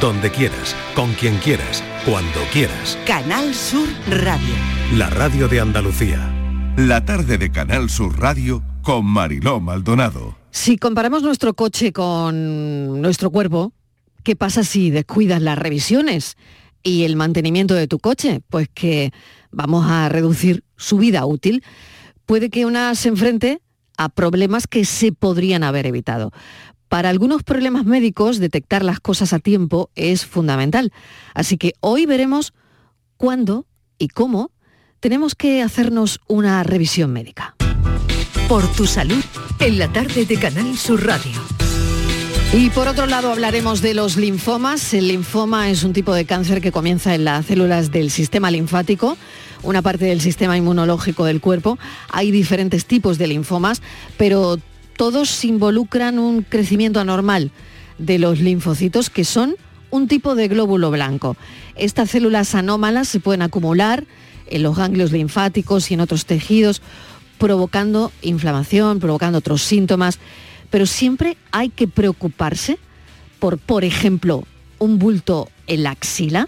donde quieras, con quien quieras, cuando quieras. Canal Sur Radio. La radio de Andalucía. La tarde de Canal Sur Radio con Mariló Maldonado. Si comparamos nuestro coche con nuestro cuerpo, ¿qué pasa si descuidas las revisiones y el mantenimiento de tu coche? Pues que vamos a reducir su vida útil. Puede que una se enfrente a problemas que se podrían haber evitado. Para algunos problemas médicos, detectar las cosas a tiempo es fundamental. Así que hoy veremos cuándo y cómo tenemos que hacernos una revisión médica. Por tu salud, en la tarde de Canal Sur Radio. Y por otro lado hablaremos de los linfomas. El linfoma es un tipo de cáncer que comienza en las células del sistema linfático, una parte del sistema inmunológico del cuerpo. Hay diferentes tipos de linfomas, pero todos involucran un crecimiento anormal de los linfocitos que son un tipo de glóbulo blanco. Estas células anómalas se pueden acumular en los ganglios linfáticos y en otros tejidos, provocando inflamación, provocando otros síntomas, pero siempre hay que preocuparse por, por ejemplo, un bulto en la axila.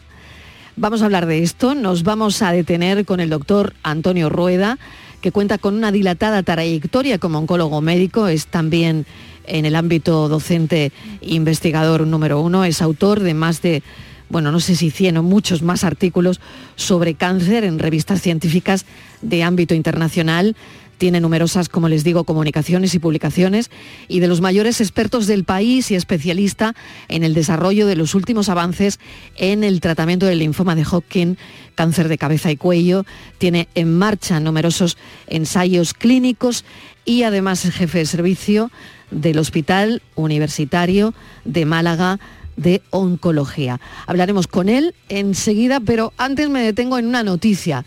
Vamos a hablar de esto, nos vamos a detener con el doctor Antonio Rueda, que cuenta con una dilatada trayectoria como oncólogo médico, es también en el ámbito docente investigador número uno, es autor de más de, bueno, no sé si 100 o muchos más artículos sobre cáncer en revistas científicas de ámbito internacional tiene numerosas, como les digo, comunicaciones y publicaciones y de los mayores expertos del país y especialista en el desarrollo de los últimos avances en el tratamiento del linfoma de Hodgkin, cáncer de cabeza y cuello. Tiene en marcha numerosos ensayos clínicos y además es jefe de servicio del Hospital Universitario de Málaga de Oncología. Hablaremos con él enseguida, pero antes me detengo en una noticia.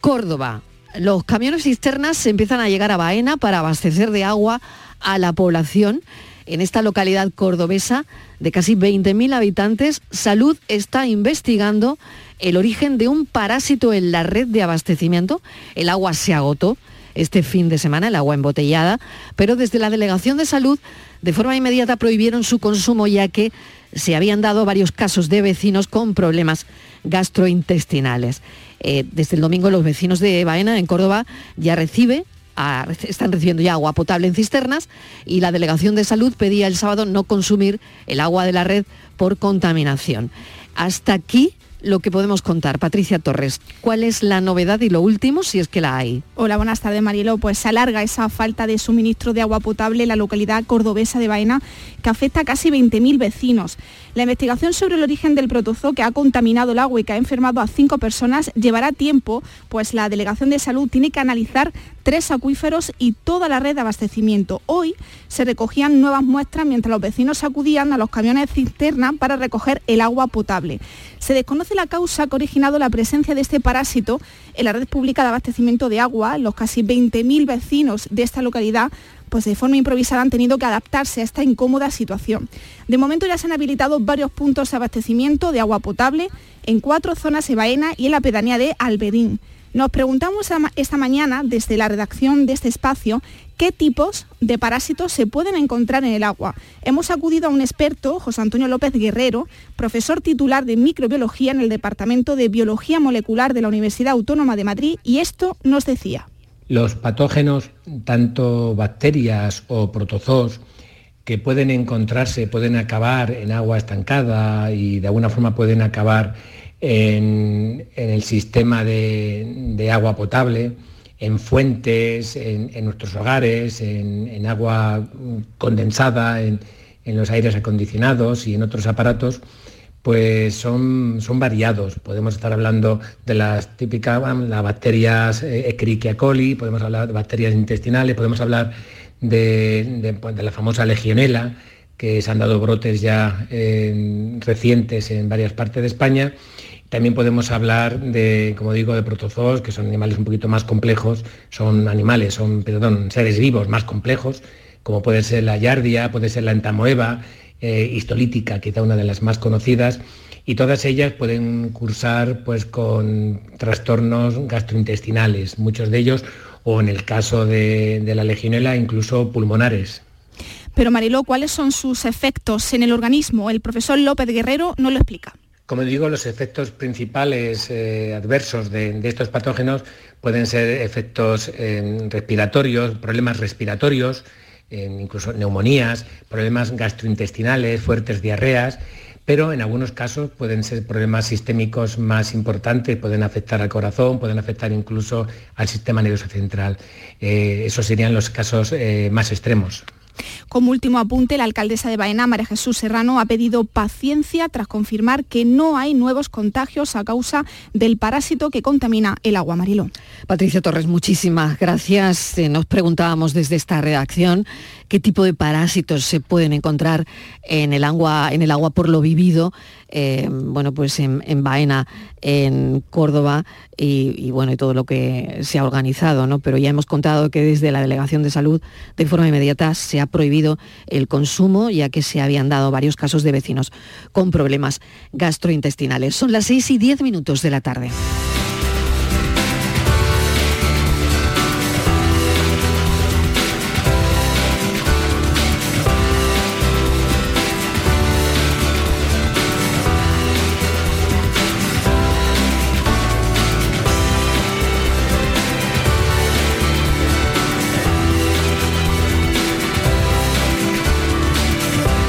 Córdoba, los camiones cisternas empiezan a llegar a Baena para abastecer de agua a la población. En esta localidad cordobesa de casi 20.000 habitantes, Salud está investigando el origen de un parásito en la red de abastecimiento. El agua se agotó este fin de semana, el agua embotellada, pero desde la Delegación de Salud de forma inmediata prohibieron su consumo ya que se habían dado varios casos de vecinos con problemas gastrointestinales. Eh, desde el domingo los vecinos de Baena, en Córdoba, ya recibe están recibiendo ya agua potable en cisternas y la Delegación de Salud pedía el sábado no consumir el agua de la red por contaminación. Hasta aquí lo que podemos contar. Patricia Torres, ¿cuál es la novedad y lo último si es que la hay? Hola, buenas tardes Marielo. Pues se alarga esa falta de suministro de agua potable en la localidad cordobesa de Baena que afecta a casi 20.000 vecinos. La investigación sobre el origen del protozoo que ha contaminado el agua y que ha enfermado a cinco personas llevará tiempo, pues la Delegación de Salud tiene que analizar tres acuíferos y toda la red de abastecimiento. Hoy se recogían nuevas muestras mientras los vecinos acudían a los camiones cisterna para recoger el agua potable. Se desconoce la causa que ha originado la presencia de este parásito en la red pública de abastecimiento de agua. Los casi 20.000 vecinos de esta localidad pues de forma improvisada han tenido que adaptarse a esta incómoda situación. De momento ya se han habilitado varios puntos de abastecimiento de agua potable en cuatro zonas de Baena y en la pedanía de Albedín. Nos preguntamos esta mañana desde la redacción de este espacio qué tipos de parásitos se pueden encontrar en el agua. Hemos acudido a un experto, José Antonio López Guerrero, profesor titular de microbiología en el Departamento de Biología Molecular de la Universidad Autónoma de Madrid, y esto nos decía. Los patógenos, tanto bacterias o protozoos, que pueden encontrarse, pueden acabar en agua estancada y de alguna forma pueden acabar en, el sistema de, agua potable, en fuentes, en, nuestros hogares, en, agua condensada, en, los aires acondicionados y en otros aparatos, pues son, son variados. Podemos estar hablando de las típicas, las bacterias eh, Escherichia coli, podemos hablar de bacterias intestinales, podemos hablar de, pues, la famosa legionela, que se han dado brotes ya recientes en varias partes de España también podemos hablar de, como digo, de protozoos, que son animales un poquito más complejos, son animales, son, perdón, seres vivos más complejos, como puede ser la yardia, puede ser la entamoeba, eh, histolítica, quizá una de las más conocidas, y todas ellas pueden cursar pues, con trastornos gastrointestinales, muchos de ellos, o en el caso de, de la legionela, incluso pulmonares. Pero Mariló, ¿cuáles son sus efectos en el organismo? El profesor López Guerrero no lo explica. Como digo, los efectos principales eh, adversos de, estos patógenos pueden ser efectos eh, respiratorios, problemas respiratorios, eh, incluso neumonías, problemas gastrointestinales, fuertes diarreas, pero en algunos casos pueden ser problemas sistémicos más importantes, pueden afectar al corazón, pueden afectar incluso al sistema nervioso central. esos serían los casos más extremos. Como último apunte, la alcaldesa de Baena, María Jesús Serrano, ha pedido paciencia tras confirmar que no hay nuevos contagios a causa del parásito que contamina el agua Mariló. Patricia Torres, muchísimas gracias. Eh, nos preguntábamos desde esta redacción qué tipo de parásitos se pueden encontrar en el agua, en el agua por lo vivido, eh, bueno, pues en, Baena, en Córdoba y, bueno, y todo lo que se ha organizado, ¿no? Pero ya hemos contado que desde la Delegación de Salud de forma inmediata se ha prohibido el consumo, ya que se habían dado varios casos de vecinos con problemas gastrointestinales. Son las 6 y 10 minutos de la tarde.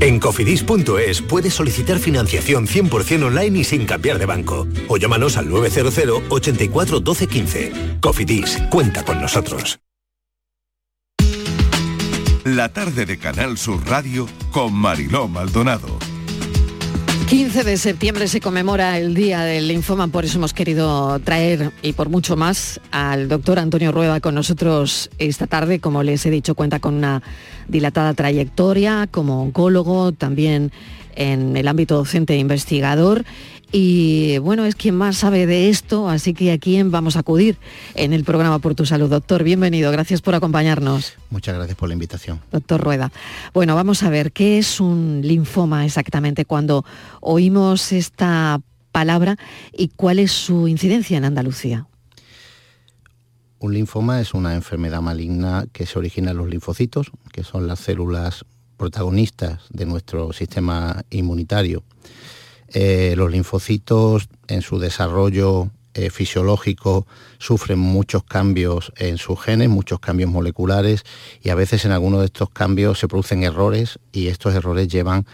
En cofidis.es puedes solicitar financiación 100% online y sin cambiar de banco. O llámanos al 900 84 12 15. Cofidis, cuenta con nosotros. La tarde de Canal Sur Radio con Mariló Maldonado. 15 de septiembre se conmemora el Día del Linfoma, por eso hemos querido traer, y por mucho más, al doctor Antonio Rueda con nosotros esta tarde. Como les he dicho, cuenta con una dilatada trayectoria como oncólogo, también en el ámbito docente e investigador y bueno, es quien más sabe de esto, así que a quién vamos a acudir en el programa Por tu Salud. Doctor, bienvenido, gracias por acompañarnos. Muchas gracias por la invitación. Doctor Rueda. Bueno, vamos a ver, ¿qué es un linfoma exactamente cuando oímos esta palabra y cuál es su incidencia en Andalucía? Un linfoma es una enfermedad maligna que se origina en los linfocitos, que son las células protagonistas de nuestro sistema inmunitario eh, los linfocitos en su desarrollo eh, fisiológico sufren muchos cambios en sus genes, muchos cambios moleculares y a veces en algunos de estos cambios se producen errores y estos errores llevan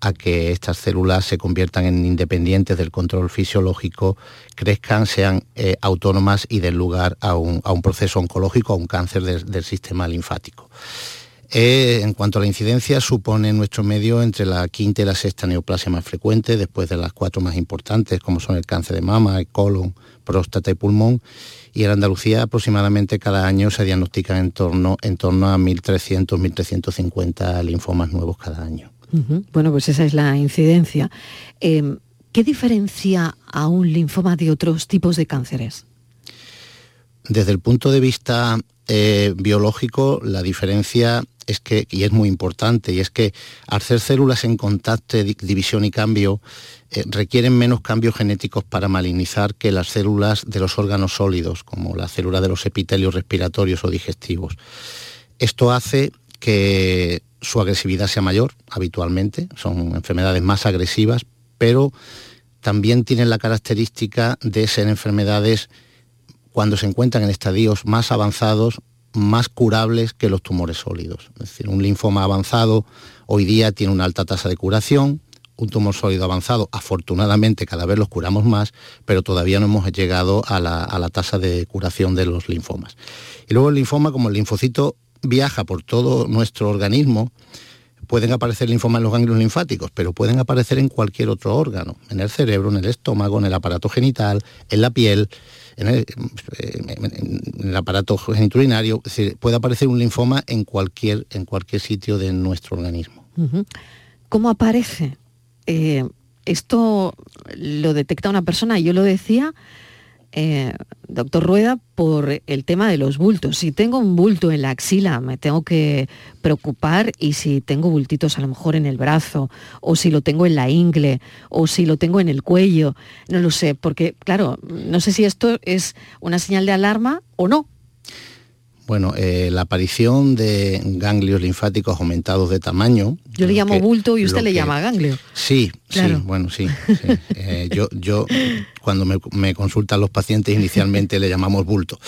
a que estas células se conviertan en independientes del control fisiológico, crezcan, sean eh, autónomas y den lugar a un, proceso oncológico, a un cáncer del sistema linfático. Eh, en cuanto a la incidencia, supone en nuestro medio entre la quinta y la sexta neoplasia más frecuente, después de las cuatro más importantes, como son el cáncer de mama, el colon, próstata y pulmón. Y en Andalucía aproximadamente cada año se diagnostican en torno, en torno a 1.300, 1.350 linfomas nuevos cada año. Bueno, pues esa es la incidencia. Em, ¿Qué diferencia a un linfoma de otros tipos de cánceres? Desde el punto de vista eh, biológico, la diferencia es que, y es muy importante, y es que ser células en contacto, división y cambio, eh, requieren menos cambios genéticos para malignizar que las células de los órganos sólidos, como la célula de los epitelios respiratorios o digestivos. Esto hace que su agresividad sea mayor habitualmente, son enfermedades más agresivas, pero también tienen la característica de ser enfermedades cuando se encuentran en estadios más avanzados, más curables que los tumores sólidos. Es decir, un linfoma avanzado hoy día tiene una alta tasa de curación, un tumor sólido avanzado, afortunadamente cada vez los curamos más, pero todavía no hemos llegado a la, tasa de curación de los linfomas. Y luego el linfoma, como el linfocito viaja por todo nuestro organismo, pueden aparecer linfomas en los ganglios linfáticos, pero pueden aparecer en cualquier otro órgano, en el cerebro, en el estómago, en el aparato genital, en la piel, en el, aparato geniturinario. Puede aparecer un linfoma en cualquier, en cualquier sitio de nuestro organismo. ¿Cómo aparece? Eh, esto lo detecta una persona, yo lo decía, eh, doctor Rueda, por el tema de los bultos. Si tengo un bulto en la axila, me tengo que preocupar y si tengo bultitos a lo mejor en el brazo, o si lo tengo en la ingle, o si lo tengo en el cuello, no lo sé, porque claro, no sé si esto es una señal de alarma o no. Bueno, eh, la aparición de ganglios linfáticos aumentados de tamaño. Yo le llamo bulto y usted le llama ganglio. Sí, sí, bueno, sí. Eh, yo, yo cuando me, consultan los pacientes inicialmente le llamamos bulto,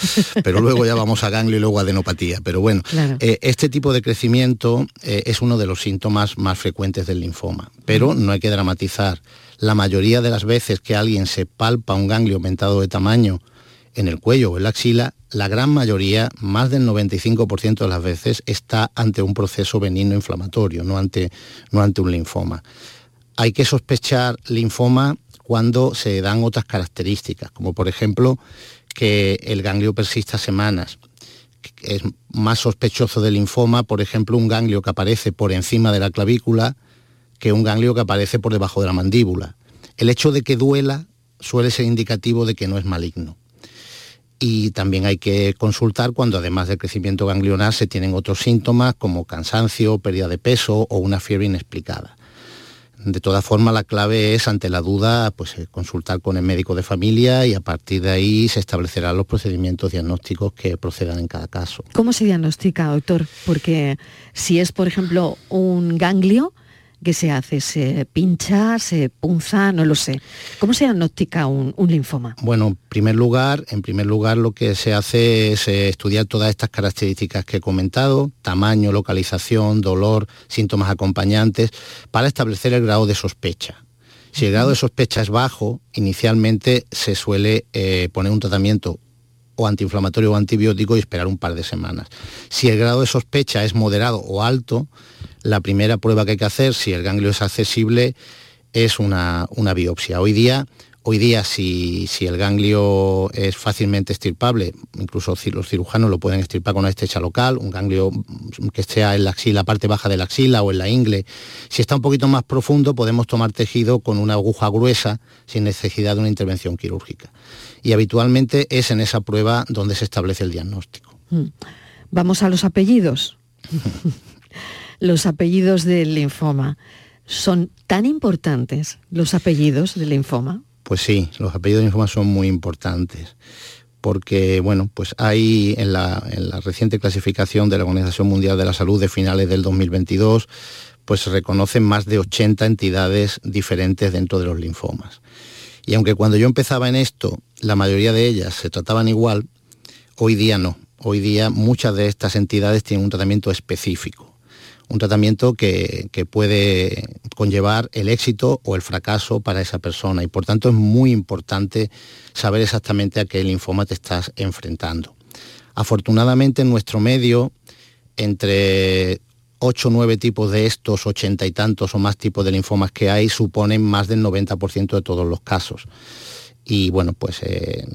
pero luego ya vamos a ganglio y luego a adenopatía. Pero bueno, eh, este tipo de crecimiento es uno de los síntomas más frecuentes del linfoma, pero no hay que dramatizar. La mayoría de las veces que alguien se palpa un ganglio aumentado de tamaño en el cuello o en la axila, la gran mayoría, más del 95% de las veces, está ante un proceso benigno inflamatorio, no ante, no ante un linfoma. Hay que sospechar linfoma cuando se dan otras características, como por ejemplo que el ganglio persista semanas. Es más sospechoso del linfoma, por ejemplo, un ganglio que aparece por encima de la clavícula que un ganglio que aparece por debajo de la mandíbula. El hecho de que duela suele ser indicativo de que no es maligno y también hay que consultar cuando además del crecimiento ganglionar se tienen otros síntomas como cansancio, pérdida de peso o una fiebre inexplicada. De todas formas, la clave es, ante la duda, pues, eh, consultar con el médico de familia y a partir de ahí se establecerán los procedimientos diagnósticos que procedan en cada caso. ¿Cómo se diagnostica, doctor? Porque si es, por ejemplo, un ganglio, ¿Qué se hace? ¿Se pincha? ¿Se punza? No lo sé. ¿Cómo se diagnostica un, linfoma? Bueno, en primer lugar, en primer lugar lo que se hace es eh, estudiar todas estas características que he comentado, tamaño, localización, dolor, síntomas acompañantes, para establecer el grado de sospecha. Si el grado de sospecha es bajo, inicialmente se suele eh, poner un tratamiento o antiinflamatorio o antibiótico y esperar un par de semanas. Si el grado de sospecha es moderado o alto, la primera prueba que hay que hacer, si el ganglio es accesible, es una, biopsia. Hoy día, hoy día si, si, el ganglio es fácilmente estirpable, incluso los cirujanos lo pueden estirpar con una estecha local, un ganglio que esté en la axila, la parte baja de la axila o en la ingle. Si está un poquito más profundo, podemos tomar tejido con una aguja gruesa sin necesidad de una intervención quirúrgica. Y habitualmente es en esa prueba donde se establece el diagnóstico. Mm. Vamos a los apellidos. los apellidos del linfoma. ¿Son tan importantes los apellidos del linfoma? Pues sí, los apellidos del linfoma son muy importantes porque bueno, pues hay en la, reciente clasificación de la Organización Mundial de la Salud de finales del 2022, pues se reconocen más de 80 entidades diferentes dentro de los linfomas. Y aunque cuando yo empezaba en esto, la mayoría de ellas se trataban igual, hoy día no. Hoy día muchas de estas entidades tienen un tratamiento específico un tratamiento que, que, puede conllevar el éxito o el fracaso para esa persona y por tanto es muy importante saber exactamente a qué linfoma te estás enfrentando. Afortunadamente en nuestro medio, entre 8 o 9 tipos de estos, ochenta y tantos o más tipos de linfomas que hay, suponen más del 90% de todos los casos. Y bueno, pues eh,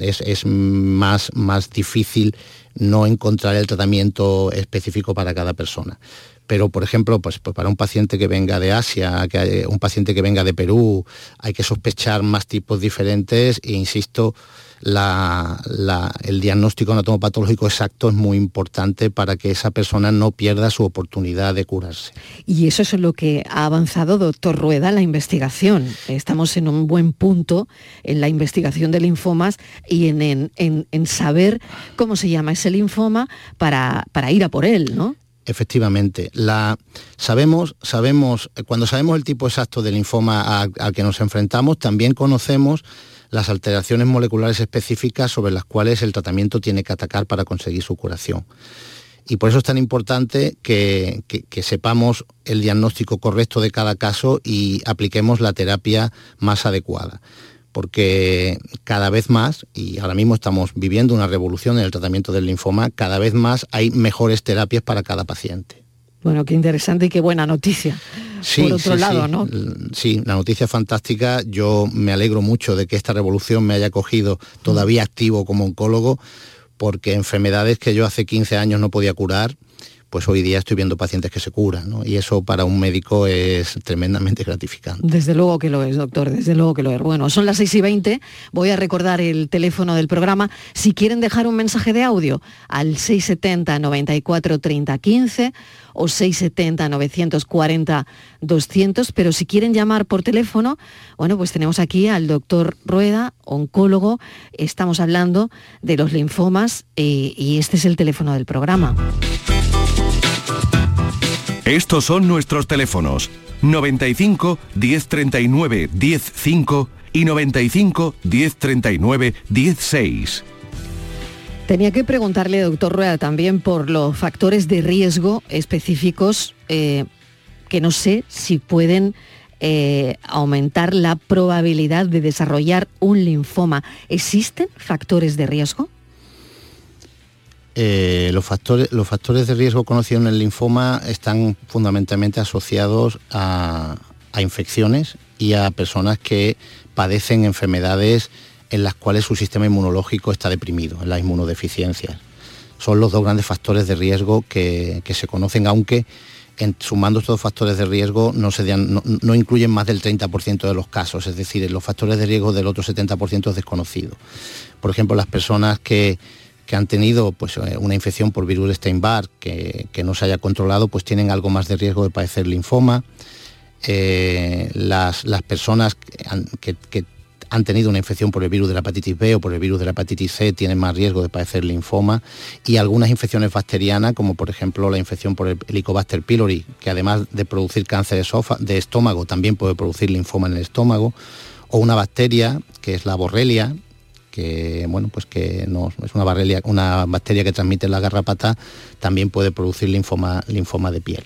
es, más, más difícil no encontrar el tratamiento específico para cada persona. Pero, por ejemplo, pues, pues para un paciente que venga de Asia, un paciente que venga de Perú, hay que sospechar más tipos diferentes e insisto, el diagnóstico anatomopatológico exacto es muy importante para que esa persona no pierda su oportunidad de curarse. Y eso es lo que ha avanzado, doctor Rueda, la investigación. Estamos en un buen punto en la investigación de linfomas y en, saber cómo se llama ese linfoma para, para ir a por él, ¿no? Efectivamente, la, sabemos, sabemos, cuando sabemos el tipo exacto de linfoma al que nos enfrentamos, también conocemos las alteraciones moleculares específicas sobre las cuales el tratamiento tiene que atacar para conseguir su curación. Y por eso es tan importante que, sepamos el diagnóstico correcto de cada caso y apliquemos la terapia más adecuada porque cada vez más, y ahora mismo estamos viviendo una revolución en el tratamiento del linfoma, cada vez más hay mejores terapias para cada paciente. Bueno, qué interesante y qué buena noticia por otro lado, ¿no? Sí, la noticia es fantástica. Yo me alegro mucho de que esta revolución me haya cogido todavía activo como oncólogo, porque enfermedades que yo hace 15 años no podía curar, pues hoy día estoy viendo pacientes que se curan, ¿no? Y eso para un médico es tremendamente gratificante. Desde luego que lo es, doctor, desde luego que lo es. Bueno, son las 6 y 20, voy a recordar el teléfono del programa. Si quieren dejar un mensaje de audio al 670 94 30 15 o 670 940 200, pero si quieren llamar por teléfono, bueno, pues tenemos aquí al doctor Rueda, oncólogo, estamos hablando de los linfomas eh, y este es el teléfono del programa. Estos son nuestros teléfonos 95 1039 105 y 95 1039 16. Tenía que preguntarle, doctor Rueda, también por los factores de riesgo específicos eh, que no sé si pueden eh, aumentar la probabilidad de desarrollar un linfoma. ¿Existen factores de riesgo? Eh, los, factores, los factores de riesgo conocidos en el linfoma están fundamentalmente asociados a, infecciones y a personas que padecen enfermedades en las cuales su sistema inmunológico está deprimido, en las inmunodeficiencias. Son los dos grandes factores de riesgo que, se conocen, aunque sumando estos factores de riesgo no, se no, incluyen más del 30% de los casos, es decir, los factores de riesgo del otro 70% es desconocido. Por ejemplo, las personas que, que han tenido pues, eh, una infección por virus de Steinbar que, no se haya controlado, pues tienen algo más de riesgo de padecer linfoma. Eh, las, personas que han, tenido una infección por el virus de la hepatitis B o por el virus de la hepatitis C tienen más riesgo de padecer linfoma y algunas infecciones bacterianas, como por ejemplo la infección por el Helicobacter pylori, que además de producir cáncer de estómago, también puede producir linfoma en el estómago, o una bacteria, que es la borrelia, que bueno pues que no, es una, una bacteria que transmite la garrapata, también puede producir linfoma, linfoma de piel.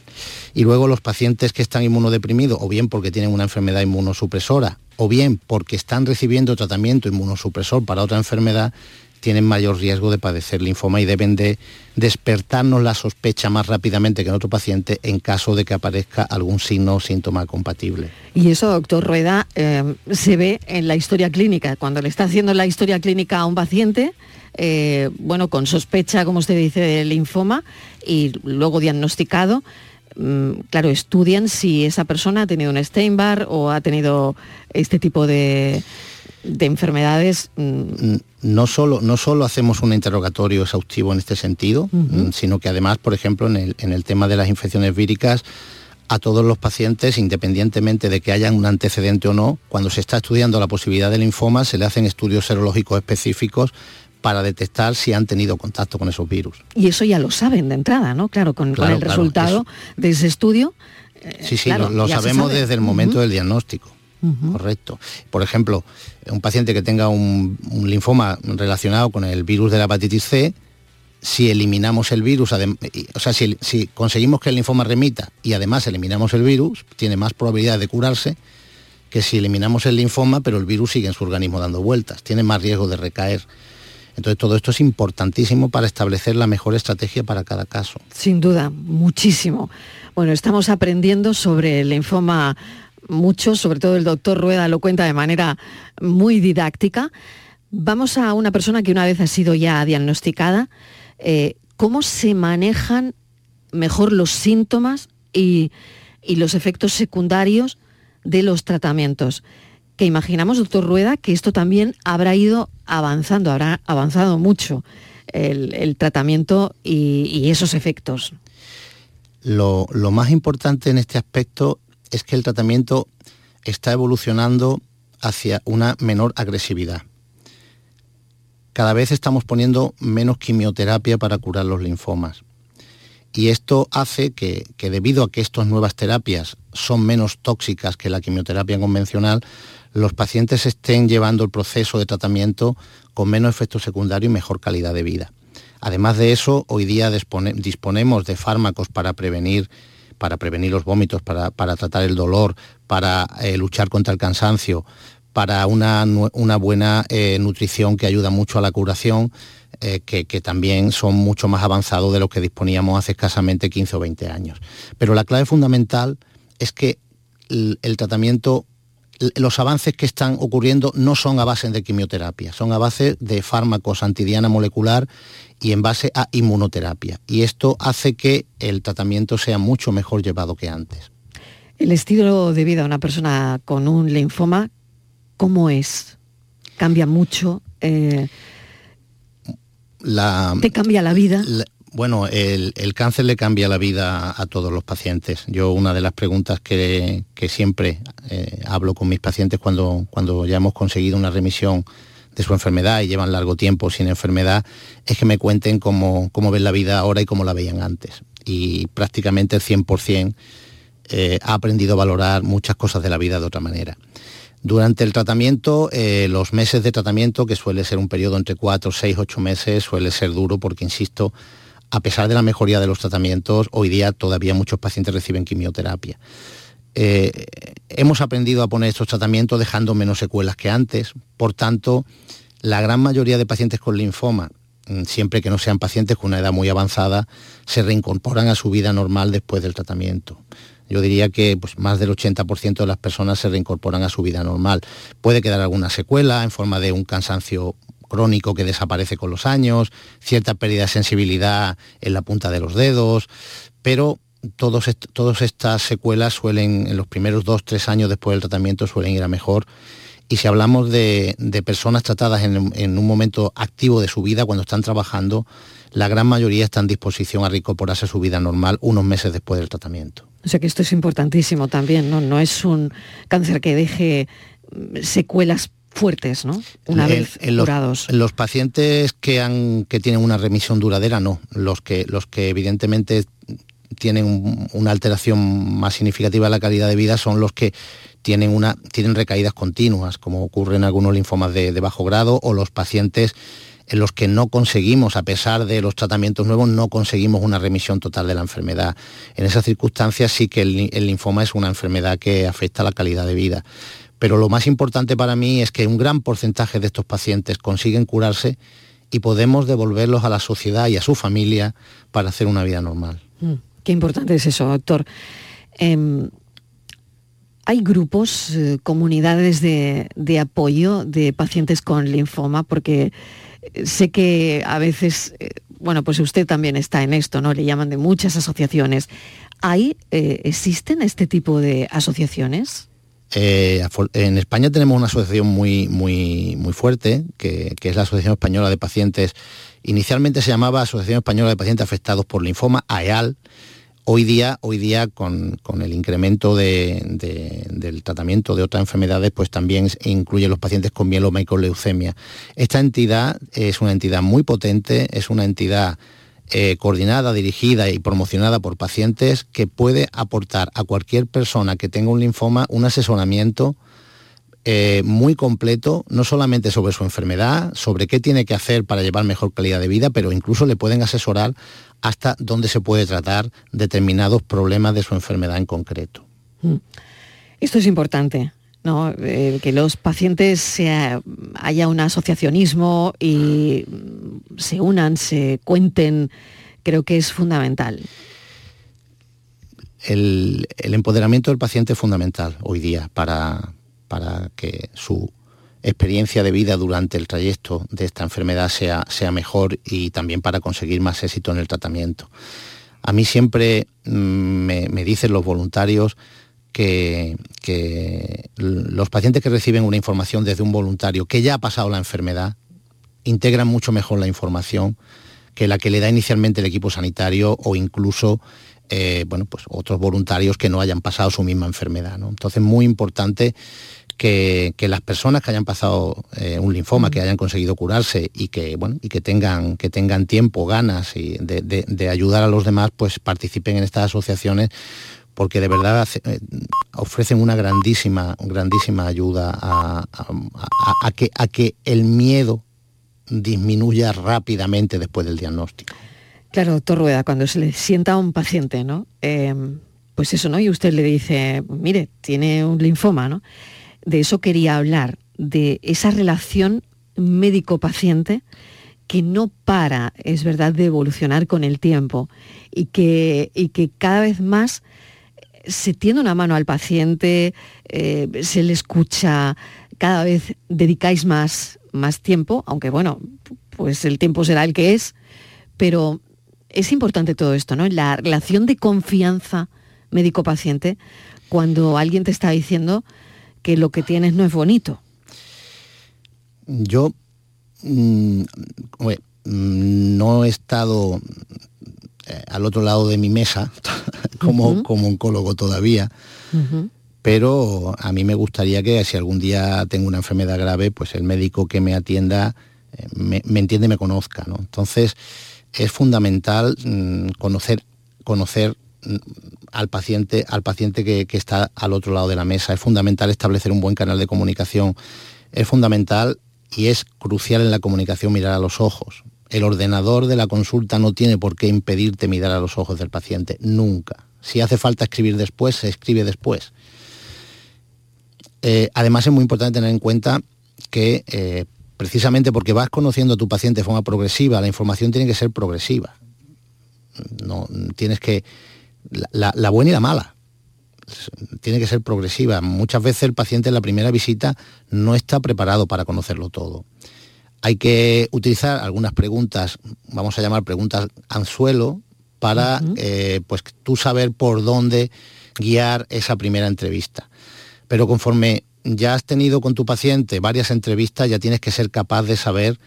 Y luego los pacientes que están inmunodeprimidos, o bien porque tienen una enfermedad inmunosupresora, o bien porque están recibiendo tratamiento inmunosupresor para otra enfermedad, tienen mayor riesgo de padecer linfoma y deben de despertarnos la sospecha más rápidamente que en otro paciente en caso de que aparezca algún signo o síntoma compatible. Y eso, doctor Rueda, eh, se ve en la historia clínica. Cuando le está haciendo la historia clínica a un paciente, eh, bueno, con sospecha, como usted dice, de linfoma y luego diagnosticado, mm, claro, estudian si esa persona ha tenido un Steinbar o ha tenido este tipo de, de enfermedades. Mm, no solo, no solo hacemos un interrogatorio exhaustivo en este sentido, mm, sino que además, por ejemplo, en el, en el tema de las infecciones víricas, a todos los pacientes, independientemente de que hayan un antecedente o no, cuando se está estudiando la posibilidad del linfoma, se le hacen estudios serológicos específicos para detectar si han tenido contacto con esos virus. Y eso ya lo saben de entrada, ¿no? Claro, con, el resultado de ese estudio. Eh, sí, sí, lo, sabemos desde el momento del diagnóstico. Correcto. Por ejemplo, un paciente que tenga un, linfoma relacionado con el virus de la hepatitis C, si eliminamos el virus, o sea, si, si, conseguimos que el linfoma remita y además eliminamos el virus, tiene más probabilidad de curarse que si eliminamos el linfoma, pero el virus sigue en su organismo dando vueltas, tiene más riesgo de recaer. Entonces todo esto es importantísimo para establecer la mejor estrategia para cada caso. Sin duda, muchísimo. Bueno, estamos aprendiendo sobre el linfoma mucho, sobre todo el doctor Rueda lo cuenta de manera muy didáctica. Vamos a una persona que una vez ha sido ya diagnosticada. Eh, ¿Cómo se manejan mejor los síntomas y, y los efectos secundarios de los tratamientos? Que imaginamos, doctor Rueda, que esto también habrá ido avanzando, habrá avanzado mucho el, tratamiento y, esos efectos. Lo, lo más importante en este aspecto es que el tratamiento está evolucionando hacia una menor agresividad. Cada vez estamos poniendo menos quimioterapia para curar los linfomas. Y esto hace que, debido a que estas nuevas terapias son menos tóxicas que la quimioterapia convencional, los pacientes estén llevando el proceso de tratamiento con menos efectos secundarios y mejor calidad de vida. Además de eso, hoy día disponemos de fármacos para prevenir, para prevenir los vómitos, para, tratar el dolor, para eh, luchar contra el cansancio, para una, buena eh, nutrición que ayuda mucho a la curación eh, que, también son mucho más avanzados de lo que disponíamos hace escasamente 15 o 20 años. Pero la clave fundamental es que el, tratamiento los avances que están ocurriendo no son a base de quimioterapia, son a base de fármacos antidiana molecular y en base a inmunoterapia. Y esto hace que el tratamiento sea mucho mejor llevado que antes. El estilo de vida de una persona con un linfoma, ¿cómo es? ¿Cambia mucho? Eh, ¿Te cambia la vida? Bueno, el, cáncer le cambia la vida a todos los pacientes. Yo una de las preguntas que, siempre eh, hablo con mis pacientes cuando, cuando ya hemos conseguido una remisión de su enfermedad y llevan largo tiempo sin enfermedad, es que me cuenten cómo, cómo ven la vida ahora y cómo la veían antes. Y prácticamente el 100% eh, ha aprendido a valorar muchas cosas de la vida de otra manera. Durante el tratamiento, eh, los meses de tratamiento, que suele ser un periodo entre 4, 6, 8 meses, suele ser duro porque, insisto, a pesar de la mejoría de los tratamientos, hoy día todavía muchos pacientes reciben quimioterapia. Eh, hemos aprendido a poner estos tratamientos dejando menos secuelas que antes, por tanto, la gran mayoría de pacientes con linfoma, mm, siempre que no sean pacientes con una edad muy avanzada, se reincorporan a su vida normal después del tratamiento yo diría que pues, más del 80% de las personas se reincorporan a su vida normal. Puede quedar alguna secuela en forma de un cansancio crónico que desaparece con los años, cierta pérdida de sensibilidad en la punta de los dedos, pero todas estas secuelas suelen, en los primeros dos, tres años después del tratamiento, suelen ir a mejor. Y si hablamos de, personas tratadas en, en, un momento activo de su vida, cuando están trabajando, la gran mayoría está en disposición a reincorporarse a su vida normal unos meses después del tratamiento. O sea que esto es importantísimo también, ¿no? No es un cáncer que deje mm, secuelas fuertes, ¿no? Una vez en curados. Los, los pacientes que, han, que tienen una remisión duradera, no. Los que, los que evidentemente tienen una alteración más significativa de la calidad de vida son los que tienen, una, tienen recaídas continuas, como ocurre en algunos linfomas de bajo grado, o los pacientes en los que no conseguimos, a pesar de los tratamientos nuevos, no conseguimos una remisión total de la enfermedad. En esas circunstancias sí que el, linfoma es una enfermedad que afecta a la calidad de vida. Pero lo más importante para mí es que un gran porcentaje de estos pacientes consiguen curarse y podemos devolverlos a la sociedad y a su familia para hacer una vida normal. Mm, qué importante es eso, doctor. Em, hay grupos, eh, comunidades de, apoyo de pacientes con linfoma, porque sé que a veces, eh, bueno, pues usted también está en esto, ¿no? Le llaman de muchas asociaciones. ¿Hay, eh, existen este tipo de asociaciones? Eh, en España tenemos una asociación muy, muy, muy fuerte, que, que, es la Asociación Española de Pacientes. Inicialmente se llamaba Asociación Española de Pacientes Afectados por Linfoma, AEAL, Hoy día, hoy día con, el incremento del tratamiento de otras enfermedades, pues también incluye los pacientes con mieloma y con leucemia. Esta entidad es una entidad muy potente, es una entidad eh, coordinada, dirigida y promocionada por pacientes que puede aportar a cualquier persona que tenga un linfoma un asesoramiento eh, muy completo, no solamente sobre su enfermedad, sobre qué tiene que hacer para llevar mejor calidad de vida, pero incluso le pueden asesorar hasta dónde se puede tratar determinados problemas de su enfermedad en concreto. Mm. Esto es importante. ¿No? Eh, que los pacientes haya un asociacionismo y se unan, se cuenten, creo que es fundamental. El, empoderamiento del paciente es fundamental hoy día para, para, que su experiencia de vida durante el trayecto de esta enfermedad sea, sea mejor y también para conseguir más éxito en el tratamiento. A mí siempre mm, me, me dicen los voluntarios que, los pacientes que reciben una información desde un voluntario que ya ha pasado la enfermedad integran mucho mejor la información que la que le da inicialmente el equipo sanitario o incluso eh, bueno, pues otros voluntarios que no hayan pasado su misma enfermedad. ¿no? Entonces, muy importante que, las personas que hayan pasado eh, un linfoma, que hayan conseguido curarse y que, bueno, y que, tengan, que tengan tiempo, ganas y de, de ayudar a los demás, pues participen en estas asociaciones porque de verdad eh, ofrecen una grandísima, grandísima ayuda a, que, el miedo disminuya rápidamente después del diagnóstico. Claro, doctor Rueda, cuando se le sienta a un paciente, ¿no? Em, pues eso, ¿no? Y usted le dice, mire, tiene un linfoma, ¿no? De eso quería hablar, de esa relación médico-paciente que no para, es verdad, de evolucionar con el tiempo y que, y que cada vez más se tiende una mano al paciente, eh, se le escucha, cada vez dedicáis más, más tiempo, aunque bueno, pues el tiempo será el que es, pero es importante todo esto, ¿no? La relación de confianza médico-paciente cuando alguien te está diciendo que lo que tienes no es bonito. Yo mm, mm, no he estado eh, al otro lado de mi mesa como, como oncólogo todavía. Pero a mí me gustaría que si algún día tengo una enfermedad grave, pues el médico que me atienda eh, me, entiende y me conozca. ¿no? Entonces es fundamental mm, conocer, conocer mm, al paciente, al paciente que, que, está al otro lado de la mesa. Es fundamental establecer un buen canal de comunicación. Es fundamental y es crucial en la comunicación mirar a los ojos. El ordenador de la consulta no tiene por qué impedirte mirar a los ojos del paciente, nunca. Si hace falta escribir después, se escribe después. Eh, además es muy importante tener en cuenta que eh, precisamente porque vas conociendo a tu paciente de forma progresiva, la información tiene que ser progresiva. No, tienes que. La, la, buena y la mala. Tiene que ser progresiva. Muchas veces el paciente en la primera visita no está preparado para conocerlo todo hay que utilizar algunas preguntas, vamos a llamar preguntas anzuelo, para eh, pues tú saber por dónde guiar esa primera entrevista. Pero conforme ya has tenido con tu paciente varias entrevistas, ya tienes que ser capaz de saber,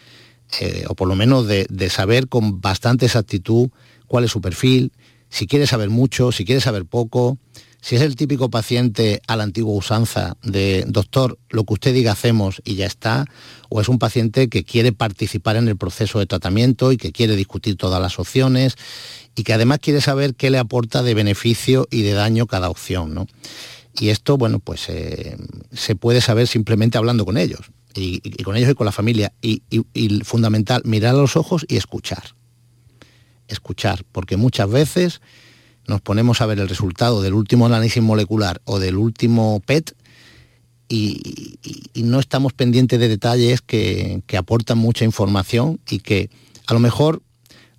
eh, o por lo menos de, de saber con bastante exactitud cuál es su perfil, si quiere saber mucho, si quiere saber poco, si es el típico paciente a la antigua usanza de, doctor, lo que usted diga hacemos y ya está, o es un paciente que quiere participar en el proceso de tratamiento y que quiere discutir todas las opciones y que además quiere saber qué le aporta de beneficio y de daño cada opción. Y esto, bueno, pues eh, se puede saber simplemente hablando con ellos, y, con ellos y con la familia. Y, y fundamental, mirar a los ojos y escuchar. Escuchar, porque muchas veces nos ponemos a ver el resultado del último análisis molecular o del último PET y, no estamos pendientes de detalles que, aportan mucha información y que a lo mejor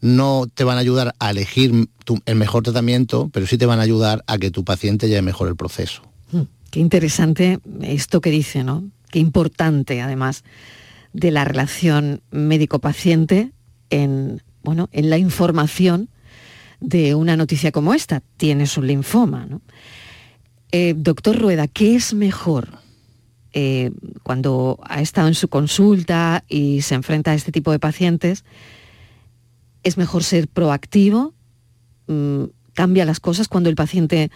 no te van a ayudar a elegir el mejor tratamiento, pero sí te van a ayudar a que tu paciente lleve mejor el proceso. Hmm, qué interesante esto que dice, ¿no? Qué importante, además, de la relación médico-paciente en, bueno, en la información de una noticia como esta, tienes un linfoma. Eh, doctor Rueda, ¿qué es mejor eh, cuando ha estado en su consulta y se enfrenta a este tipo de pacientes? ¿Es mejor ser proactivo? Mm, ¿Cambia las cosas cuando el paciente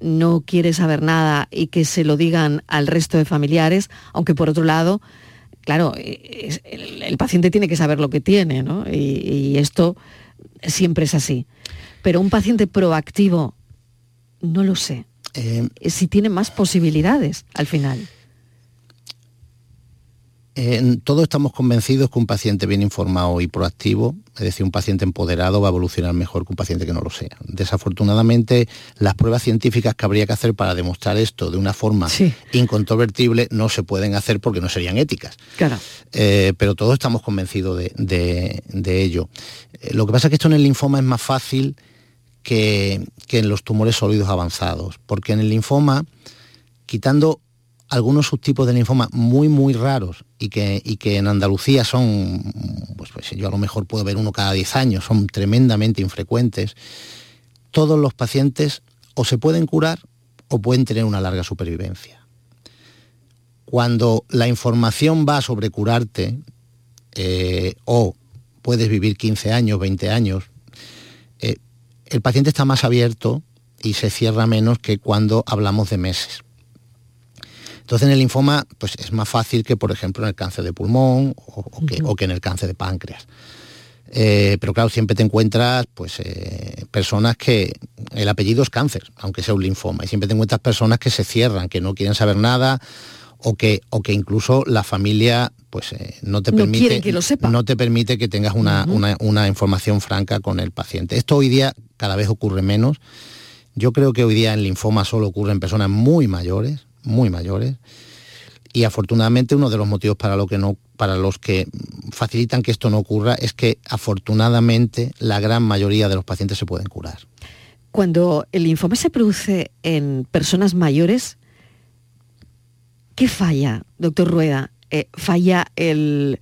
no quiere saber nada y que se lo digan al resto de familiares? Aunque por otro lado, claro, eh, el, paciente tiene que saber lo que tiene, ¿no? y esto siempre es así. Pero un paciente proactivo, no lo sé. Eh, si tiene más posibilidades al final. todos estamos convencidos que un paciente bien informado y proactivo, es decir, un paciente empoderado, va a evolucionar mejor que un paciente que no lo sea. Desafortunadamente, las pruebas científicas que habría que hacer para demostrar esto de una forma incontrovertible no se pueden hacer porque no serían éticas. Claro. Eh, pero todos estamos convencidos de, ello. Eh, lo que pasa es que esto en el linfoma es más fácil que, en los tumores sólidos avanzados, porque en el linfoma, quitando algunos subtipos de linfoma muy, muy raros y que, que en Andalucía son, pues, pues, yo a lo mejor puedo ver uno cada 10 años, son tremendamente infrecuentes, todos los pacientes o se pueden curar o pueden tener una larga supervivencia. Cuando la información va sobre curarte eh, o puedes vivir 15 años, 20 años, eh, el paciente está más abierto y se cierra menos que cuando hablamos de meses. Entonces en el linfoma pues, es más fácil que, por ejemplo, en el cáncer de pulmón o, que, en el cáncer de páncreas. Eh, pero claro, siempre te encuentras pues, eh, personas que el apellido es cáncer, aunque sea un linfoma, y siempre te encuentras personas que se cierran, que no quieren saber nada, o que, o que incluso la familia pues, eh, no, te permite, que lo sepa. no te permite que tengas una, una información franca con el paciente. Esto hoy día cada vez ocurre menos. Yo creo que hoy día en linfoma solo ocurre en personas muy mayores, muy mayores. Y afortunadamente uno de los motivos para, lo que no, para los que facilitan que esto no ocurra es que afortunadamente la gran mayoría de los pacientes se pueden curar. Cuando el linfoma se produce en personas mayores, ¿qué falla, doctor Rueda? Eh, ¿Falla el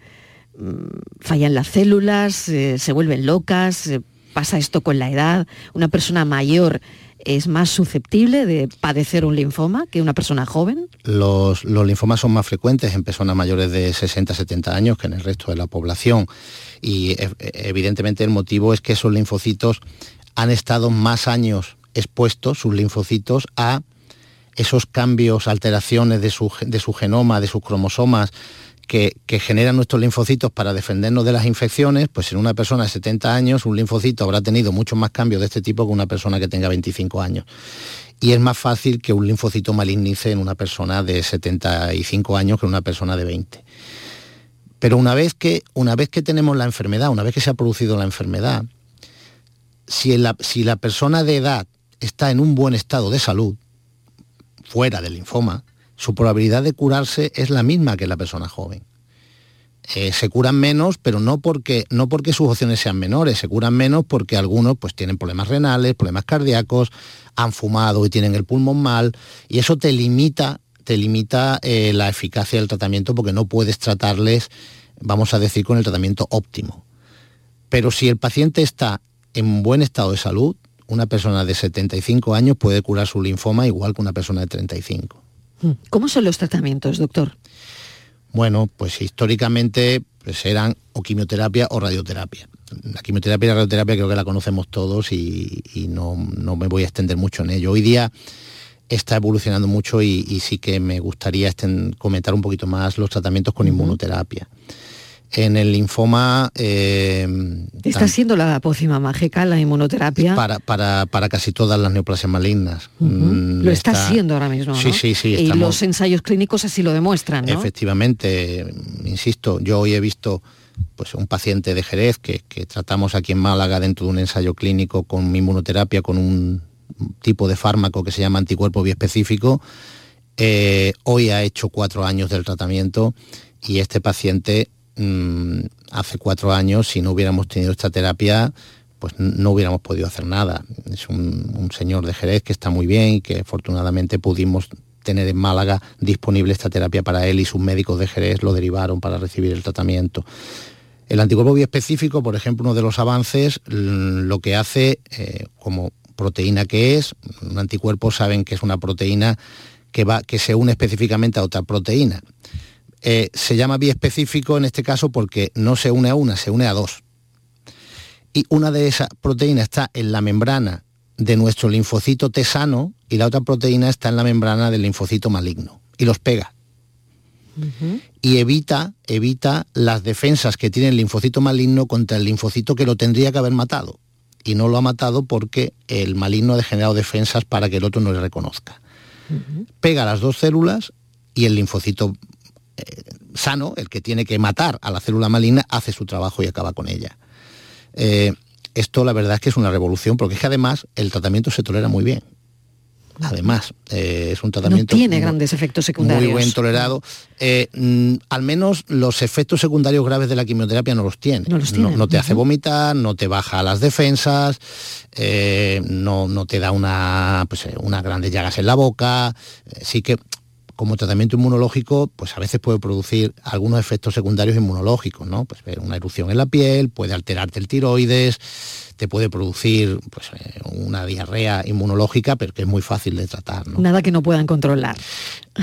mm, fallan las células, eh, se vuelven locas, eh, pasa esto con la edad, una persona mayor es más susceptible de padecer un linfoma que una persona joven? Los, linfomas son más frecuentes en personas mayores de 60-70 años que en el resto de la población y e, evidentemente el motivo es que esos linfocitos han estado más años expuestos, sus linfocitos, a esos cambios, alteraciones de su, de su genoma, de sus cromosomas, que, generan nuestros linfocitos para defendernos de las infecciones, pues en una persona de 70 años un linfocito habrá tenido muchos más cambios de este tipo que una persona que tenga 25 años. Y es más fácil que un linfocito malignice en una persona de 75 años que en una persona de 20. Pero una vez que, una vez que tenemos la enfermedad, una vez que se ha producido la enfermedad, si la, si la persona de edad está en un buen estado de salud, fuera del linfoma, su probabilidad de curarse es la misma que la persona joven. Eh, se curan menos, pero no porque, no porque sus opciones sean menores, se curan menos porque algunos pues, tienen problemas renales, problemas cardíacos, han fumado y tienen el pulmón mal, y eso te limita, te limita eh, la eficacia del tratamiento porque no puedes tratarles, vamos a decir, con el tratamiento óptimo. Pero si el paciente está en buen estado de salud, una persona de 75 años puede curar su linfoma igual que una persona de 35. ¿Cómo son los tratamientos, doctor? Bueno, pues históricamente pues eran o quimioterapia o radioterapia. La quimioterapia y la radioterapia creo que la conocemos todos y, no, me voy a extender mucho en ello. Hoy día está evolucionando mucho y, sí que me gustaría comentar un poquito más los tratamientos con inmunoterapia. En el linfoma... Eh, Está siendo la pócima mágica, la inmunoterapia. Para, para, casi todas las neoplasias malignas. Mm, lo está, siendo ahora mismo. Sí, sí, sí. Y los ensayos clínicos así lo demuestran. ¿no? Efectivamente, insisto, yo hoy he visto pues, un paciente de Jerez que, tratamos aquí en Málaga dentro de un ensayo clínico con inmunoterapia, con un tipo de fármaco que se llama anticuerpo biespecífico. Eh, hoy ha hecho cuatro años del tratamiento y este paciente Mm, hace cuatro años, si no hubiéramos tenido esta terapia, pues no hubiéramos podido hacer nada. Es un, señor de Jerez que está muy bien y que afortunadamente pudimos tener en Málaga disponible esta terapia para él y sus médicos de Jerez lo derivaron para recibir el tratamiento. El anticuerpo biespecífico, por ejemplo, uno de los avances, lo que hace eh, como proteína que es, un anticuerpo saben que es una proteína que, va, que se une específicamente a otra proteína. Eh, se llama biespecífico en este caso porque no se une a una, se une a dos. Y una de esas proteínas está en la membrana de nuestro linfocito tesano y la otra proteína está en la membrana del linfocito maligno y los pega. Y evita, evita las defensas que tiene el linfocito maligno contra el linfocito que lo tendría que haber matado. Y no lo ha matado porque el maligno ha generado defensas para que el otro no le reconozca. Pega las dos células y el linfocito sano, el que tiene que matar a la célula maligna, hace su trabajo y acaba con ella. Eh, esto la verdad es que es una revolución porque es que además el tratamiento se tolera muy bien. Además, eh, es un tratamiento... No tiene grandes efectos secundarios. Muy buen tolerado. Eh, mm, al menos los efectos secundarios graves de la quimioterapia no los tiene. No, te hace vomitar, no te baja las defensas, eh, no, no, te da una, pues, unas grandes llagas en la boca. sí que como tratamiento inmunológico, pues a veces puede producir algunos efectos secundarios inmunológicos, ¿no? Pues una erupción en la piel, puede alterarte el tiroides, te puede producir pues, eh, una diarrea inmunológica, pero que es muy fácil de tratar. Nada que no puedan controlar.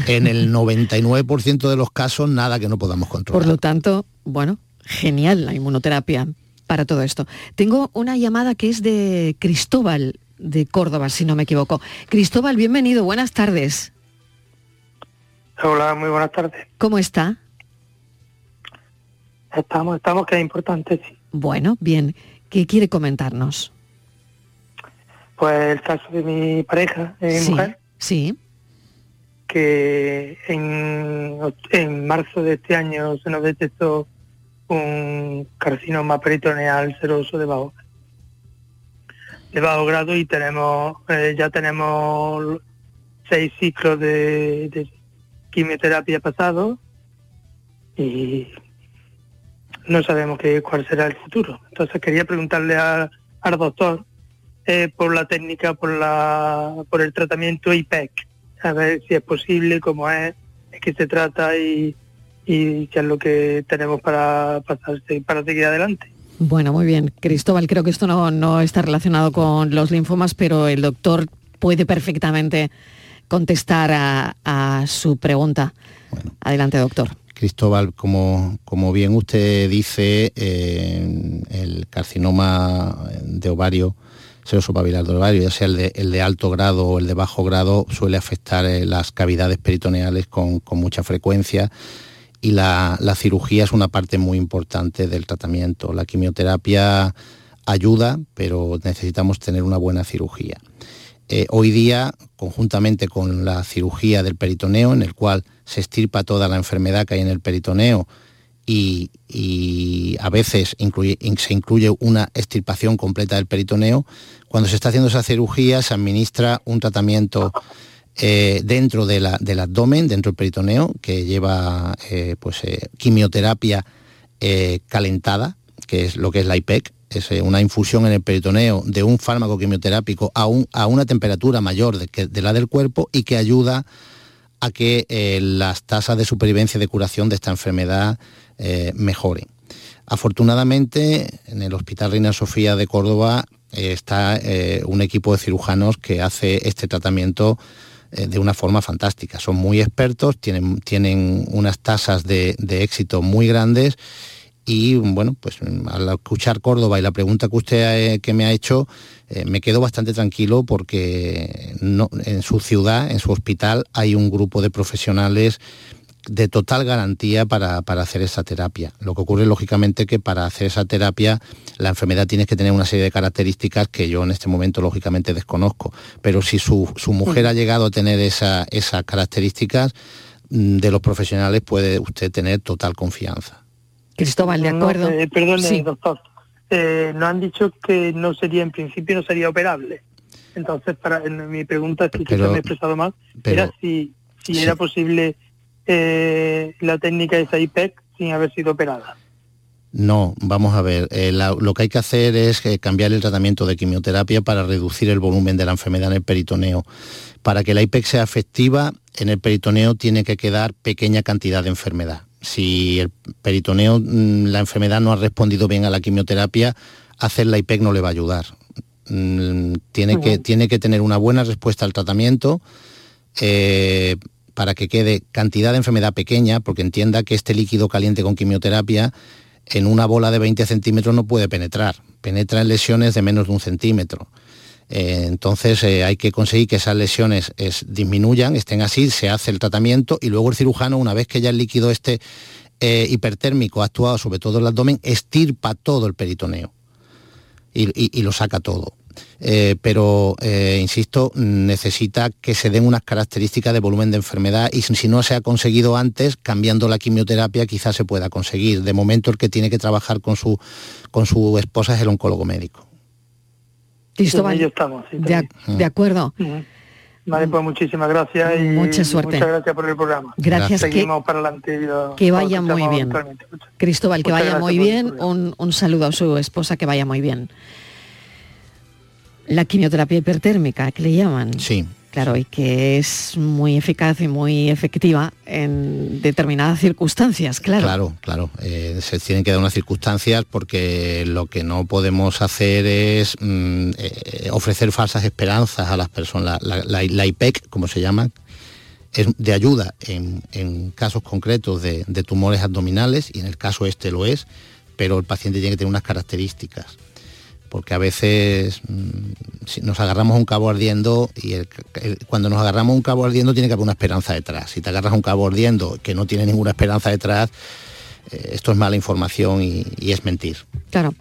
En el 99% de los casos, nada que no podamos controlar. Por lo tanto, bueno, genial la inmunoterapia para todo esto. Tengo una llamada que es de Cristóbal de Córdoba, si no me equivoco. Cristóbal, bienvenido, buenas tardes. Hola, muy buenas tardes. ¿Cómo está? Estamos, estamos, que es importante, sí. Bueno, bien. ¿Qué quiere comentarnos? Pues el caso de mi pareja, mi sí, mujer. Sí. Que en, en marzo de este año se nos detectó un carcinoma peritoneal seroso de bajo de bajo grado y tenemos eh, ya tenemos seis ciclos de, de quimioterapia pasado y no sabemos qué, cuál será el futuro. Entonces quería preguntarle al doctor eh, por la técnica, por la por el tratamiento IPEC, a ver si es posible, cómo es, de qué se trata y, y qué es lo que tenemos para, para seguir adelante. Bueno, muy bien. Cristóbal, creo que esto no, no está relacionado con los linfomas, pero el doctor puede perfectamente contestar a, su pregunta. Adelante, doctor. Cristóbal, como, como bien usted dice, eh, el carcinoma de ovario, seroso papilar de ovario, ya sea el de, el de, alto grado o el de bajo grado, suele afectar eh, las cavidades peritoneales con, mucha frecuencia y la, la, cirugía es una parte muy importante del tratamiento. La quimioterapia ayuda, pero necesitamos tener una buena cirugía. Eh, hoy día, conjuntamente con la cirugía del peritoneo, en el cual se estirpa toda la enfermedad que hay en el peritoneo y, a veces se incluye una extirpación completa del peritoneo, cuando se está haciendo esa cirugía se administra un tratamiento eh, dentro del abdomen, dentro del peritoneo, que lleva eh, pues, quimioterapia calentada, que es lo que es la IPEC, es eh, una infusión en el peritoneo de un fármaco quimioterápico a, a una temperatura mayor de, la del cuerpo y que ayuda a que eh, las tasas de supervivencia y de curación de esta enfermedad eh, mejoren. Afortunadamente, en el Hospital Reina Sofía de Córdoba está un equipo de cirujanos que hace este tratamiento de una forma fantástica. Son muy expertos, tienen, tienen unas tasas de, de éxito muy grandes y bueno, pues al escuchar Córdoba y la pregunta que usted eh, que me ha hecho, eh, me quedo bastante tranquilo porque en su ciudad, en su hospital, hay un grupo de profesionales de total garantía para, hacer esa terapia. Lo que ocurre lógicamente que para hacer esa terapia la enfermedad tiene que tener una serie de características que yo en este momento lógicamente desconozco. Pero si su, mujer ha llegado a tener esa, esas características, mm, de los profesionales puede usted tener total confianza. Cristóbal, de acuerdo. Eh, perdón, doctor. Eh, nos han dicho que no sería, en principio, no sería operable. Entonces, para mi pregunta, si me he expresado mal, era si, si era posible eh, la técnica de esa IPEC sin haber sido operada. No, vamos a ver, lo que hay que hacer es cambiar el tratamiento de quimioterapia para reducir el volumen de la enfermedad en el peritoneo. Para que la IPEC sea efectiva, en el peritoneo tiene que quedar pequeña cantidad de enfermedad si el peritoneo, mm, la enfermedad no ha respondido bien a la quimioterapia, hacer la IPEC no le va a ayudar. Mm, tiene, que, tiene que tener una buena respuesta al tratamiento eh, para que quede cantidad de enfermedad pequeña, porque entienda que este líquido caliente con quimioterapia en una bola de 20 centímetros no puede penetrar, penetra en lesiones de menos de un centímetro. Eh, entonces eh, hay que conseguir que esas lesiones disminuyan, estén así, se hace el tratamiento y luego el cirujano, una vez que ya el líquido este hipertérmico ha actuado sobre todo el abdomen, estirpa todo el peritoneo y, lo saca todo. eh, pero, eh, insisto, necesita que se den unas características de volumen de enfermedad y si no se ha conseguido antes, cambiando la quimioterapia quizás se pueda conseguir. De momento el que tiene que trabajar con su, con su esposa es el oncólogo médico. Cristóbal, estamos. de, acuerdo. Vale, pues muchísimas gracias y mucha suerte. Muchas gracias por el programa. Gracias. Seguimos para adelante. que vaya muy bien. Cristóbal, que vaya muy bien. Un, un saludo a su esposa, que vaya muy bien la quimioterapia hipertérmica, que le llaman. Sí. Claro, y que es muy eficaz y muy efectiva en determinadas circunstancias, claro. Claro, claro. Eh, se tienen que dar unas circunstancias porque lo que no podemos hacer es mm, eh, ofrecer falsas esperanzas a las personas. La, IPEC, como se llama, es de ayuda en, casos concretos de tumores abdominales, y en el caso este lo es, pero el paciente tiene que tener unas características porque a veces mm, nos agarramos un cabo ardiendo y cuando nos agarramos un cabo ardiendo tiene que haber una esperanza detrás. Si te agarras un cabo ardiendo que no tiene ninguna esperanza detrás, eh, esto es mala información y, es mentir. Claro.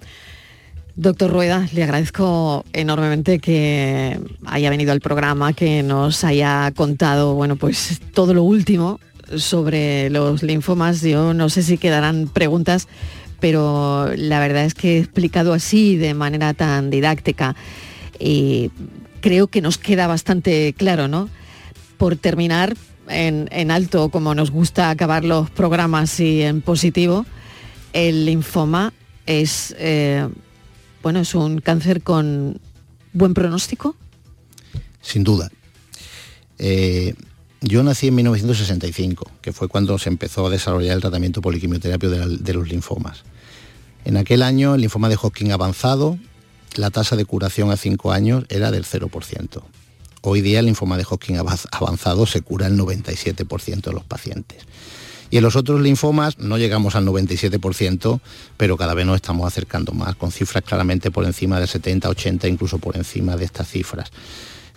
Doctor Rueda, le agradezco enormemente que haya venido al programa, que nos haya contado, bueno, pues todo lo último sobre los linfomas. Yo no sé si quedarán preguntas, pero la verdad es que he explicado así de manera tan didáctica y creo que nos queda bastante claro, ¿no? Por terminar en, alto, como nos gusta acabar los programas y en positivo, el linfoma es, eh, bueno, es un cáncer con buen pronóstico. Sin duda. Eh, yo nací en 1965, que fue cuando se empezó a desarrollar el tratamiento poliquimioterapio de, los linfomas. En aquel año el linfoma de Hodgkin avanzado, la tasa de curación a 5 años era del 0%. Hoy día el linfoma de Hodgkin avanzado se cura el 97% de los pacientes. Y en los otros linfomas no llegamos al 97%, pero cada vez nos estamos acercando más, con cifras claramente por encima del 70, 80, incluso por encima de estas cifras.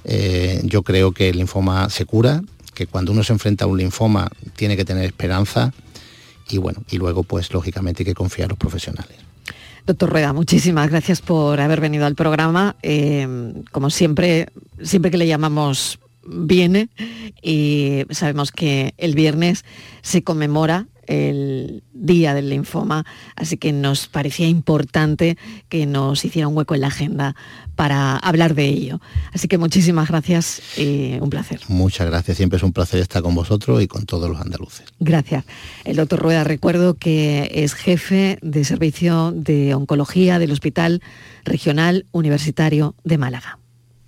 Eh, yo creo que el linfoma se cura, que cuando uno se enfrenta a un linfoma tiene que tener esperanza y bueno, y luego pues lógicamente hay que confiar los profesionales. Doctor Rueda, muchísimas gracias por haber venido al programa. Eh, como siempre, siempre que le llamamos viene y sabemos que el viernes se conmemora el día del linfoma, así que nos parecía importante que nos hiciera un hueco en la agenda para hablar de ello. Así que muchísimas gracias y un placer. Muchas gracias, siempre es un placer estar con vosotros y con todos los andaluces. Gracias. El doctor Rueda, recuerdo que es jefe de servicio de oncología del Hospital Regional Universitario de Málaga.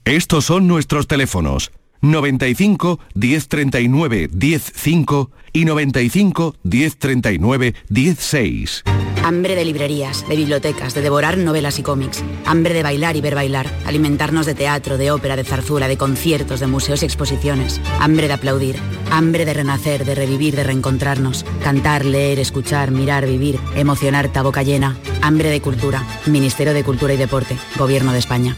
Estos son nuestros teléfonos 95 1039 105 y 95 1039 16. Hambre de librerías, de bibliotecas, de devorar novelas y cómics. Hambre de bailar y ver bailar. Alimentarnos de teatro, de ópera, de zarzuela, de conciertos, de museos y exposiciones. Hambre de aplaudir. Hambre de renacer, de revivir, de reencontrarnos. Cantar, leer, escuchar, mirar, vivir. Emocionar, boca llena. Hambre de cultura. Ministerio de Cultura y Deporte. Gobierno de España.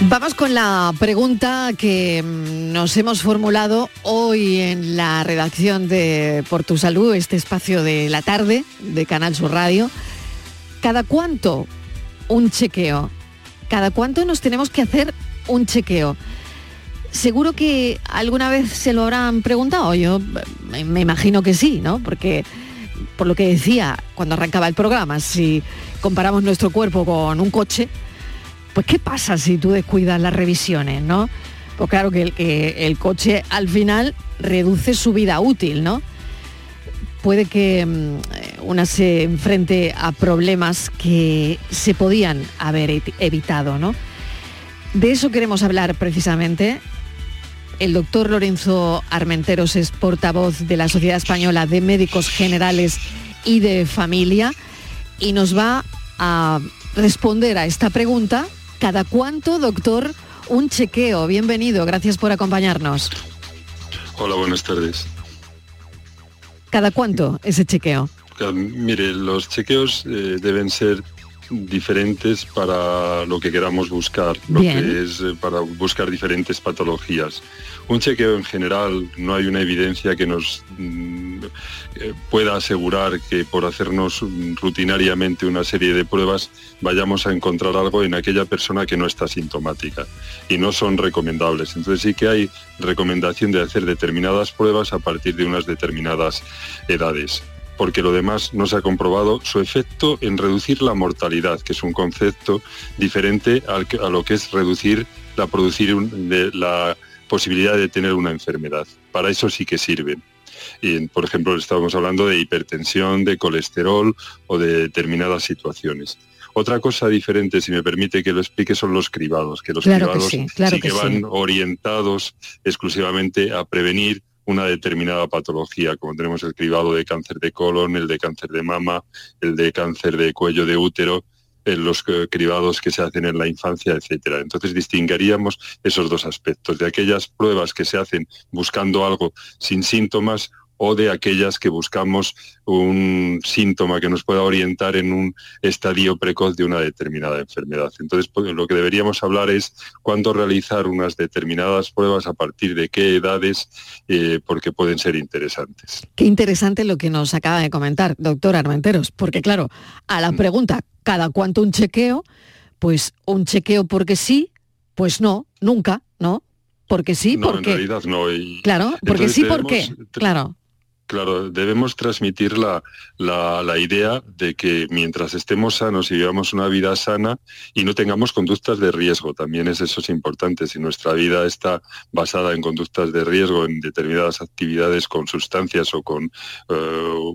Vamos con la pregunta que mm, nos hemos formulado hoy en la redacción de Por tu Salud, este espacio de la tarde de Canal Sur Radio. ¿Cada cuánto un chequeo? ¿Cada cuánto nos tenemos que hacer un chequeo? Seguro que alguna vez se lo habrán preguntado, yo me imagino que sí, ¿no? Porque por lo que decía cuando arrancaba el programa, si comparamos nuestro cuerpo con un coche, pues ¿qué pasa si tú descuidas las revisiones, no? Pues claro que el, coche al final reduce su vida útil, ¿no? Puede que mm, una se enfrente a problemas que se podían haber evitado, ¿no? De eso queremos hablar precisamente. El doctor Lorenzo Armenteros es portavoz de la Sociedad Española de Médicos Generales y de Familia y nos va a responder a esta pregunta ¿Cada cuánto, doctor, un chequeo? Bienvenido, gracias por acompañarnos. Hola, buenas tardes. ¿Cada cuánto ese chequeo? Mire, los chequeos eh, deben ser diferentes para lo que queramos buscar, lo que es eh, para buscar diferentes patologías. Un chequeo en general no hay una evidencia que nos mm, eh, pueda asegurar que por hacernos rutinariamente una serie de pruebas vayamos a encontrar algo en aquella persona que no está sintomática y no son recomendables. Entonces sí que hay recomendación de hacer determinadas pruebas a partir de unas determinadas edades porque lo demás no se ha comprobado su efecto en reducir la mortalidad, que es un concepto diferente a lo que es reducir la producir de la posibilidad de tener una enfermedad. Para eso sí que sirven. Y, por ejemplo, estábamos hablando de hipertensión, de colesterol o de determinadas situaciones. Otra cosa diferente, si me permite que lo explique, son los cribados, que los cribados sí, que, van orientados exclusivamente a prevenir una determinada patología, como tenemos el cribado de cáncer de colon, el de cáncer de mama, el de cáncer de cuello de útero, en los cribados que se hacen en la infancia, etcétera. Entonces distinguiríamos esos dos aspectos, de aquellas pruebas que se hacen buscando algo sin síntomas o de aquellas que buscamos un síntoma que nos pueda orientar en un estadio precoz de una determinada enfermedad. Entonces, pues, lo que deberíamos hablar es cuándo realizar unas determinadas pruebas, a partir de qué edades, eh, porque pueden ser interesantes. Qué interesante lo que nos acaba de comentar, doctor Armenteros, porque claro, a la mm. pregunta, ¿cada cuánto un chequeo? Pues un chequeo porque sí, pues no, nunca, ¿no? Porque sí, no, porque... en realidad no. Claro, porque sí, porque... Claro. Claro, debemos transmitir la, la, idea de que mientras estemos sanos y vivamos una vida sana y no tengamos conductas de riesgo, también es eso es importante. Si nuestra vida está basada en conductas de riesgo, en determinadas actividades con sustancias o con eh,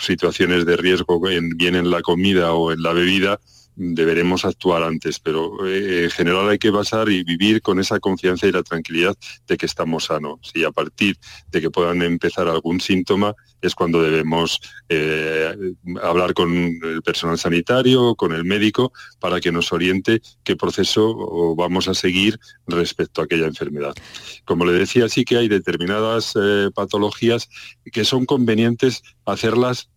situaciones de riesgo, en, bien en la comida o en la bebida, deberemos actuar antes, pero eh, en general hay que basar y vivir con esa confianza y la tranquilidad de que estamos sanos. Y a partir de que puedan empezar algún síntoma es cuando debemos eh, hablar con el personal sanitario, con el médico, para que nos oriente qué proceso vamos a seguir respecto a aquella enfermedad. Como le decía, sí que hay determinadas eh, patologías que son convenientes hacerlas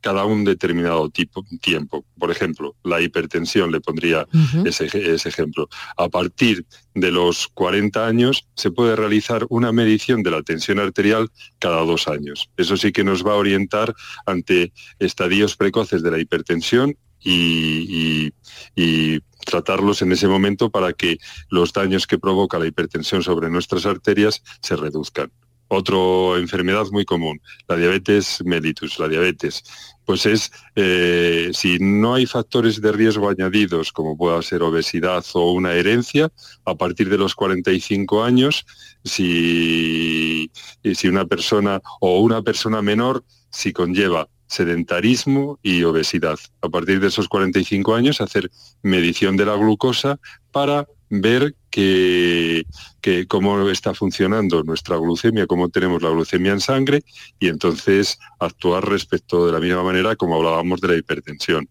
cada un determinado tipo, tiempo. Por ejemplo, la hipertensión, le pondría ese, ejemplo. A partir de los 40 años se puede realizar una medición de la tensión arterial cada dos años. Eso sí que nos va a orientar ante estadios precoces de la hipertensión y, y, tratarlos en ese momento para que los daños que provoca la hipertensión sobre nuestras arterias se reduzcan. Otra enfermedad muy común, la diabetes mellitus, la diabetes pues es eh, si no hay factores de riesgo añadidos, como pueda ser obesidad o una herencia, a partir de los 45 años, si, si una persona o una persona menor, si conlleva sedentarismo y obesidad. A partir de esos 45 años, hacer medición de la glucosa para ver que, cómo está funcionando nuestra glucemia, cómo tenemos la glucemia en sangre y entonces actuar respecto de la misma manera como hablábamos de la hipertensión.